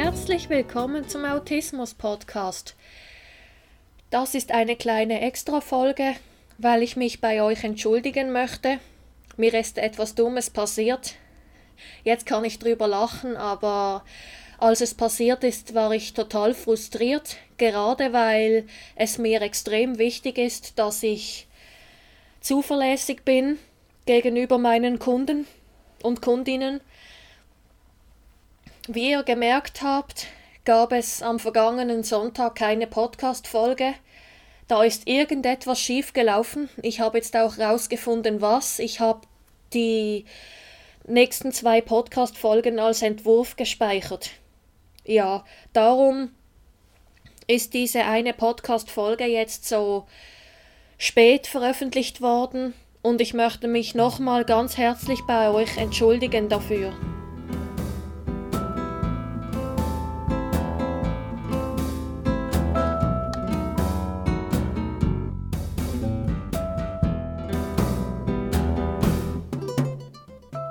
herzlich willkommen zum Autismus Podcast. Das ist eine kleine Extra-Folge, weil ich mich bei euch entschuldigen möchte. Mir ist etwas Dummes passiert. Jetzt kann ich drüber lachen, aber als es passiert ist, war ich total frustriert, gerade weil es mir extrem wichtig ist, dass ich zuverlässig bin gegenüber meinen Kunden und Kundinnen wie ihr gemerkt habt, gab es am vergangenen Sonntag keine Podcast-Folge. Da ist irgendetwas schief gelaufen. Ich habe jetzt auch herausgefunden, was. Ich habe die nächsten zwei Podcast-Folgen als Entwurf gespeichert. Ja, darum ist diese eine Podcast-Folge jetzt so spät veröffentlicht worden und ich möchte mich nochmal ganz herzlich bei euch entschuldigen dafür.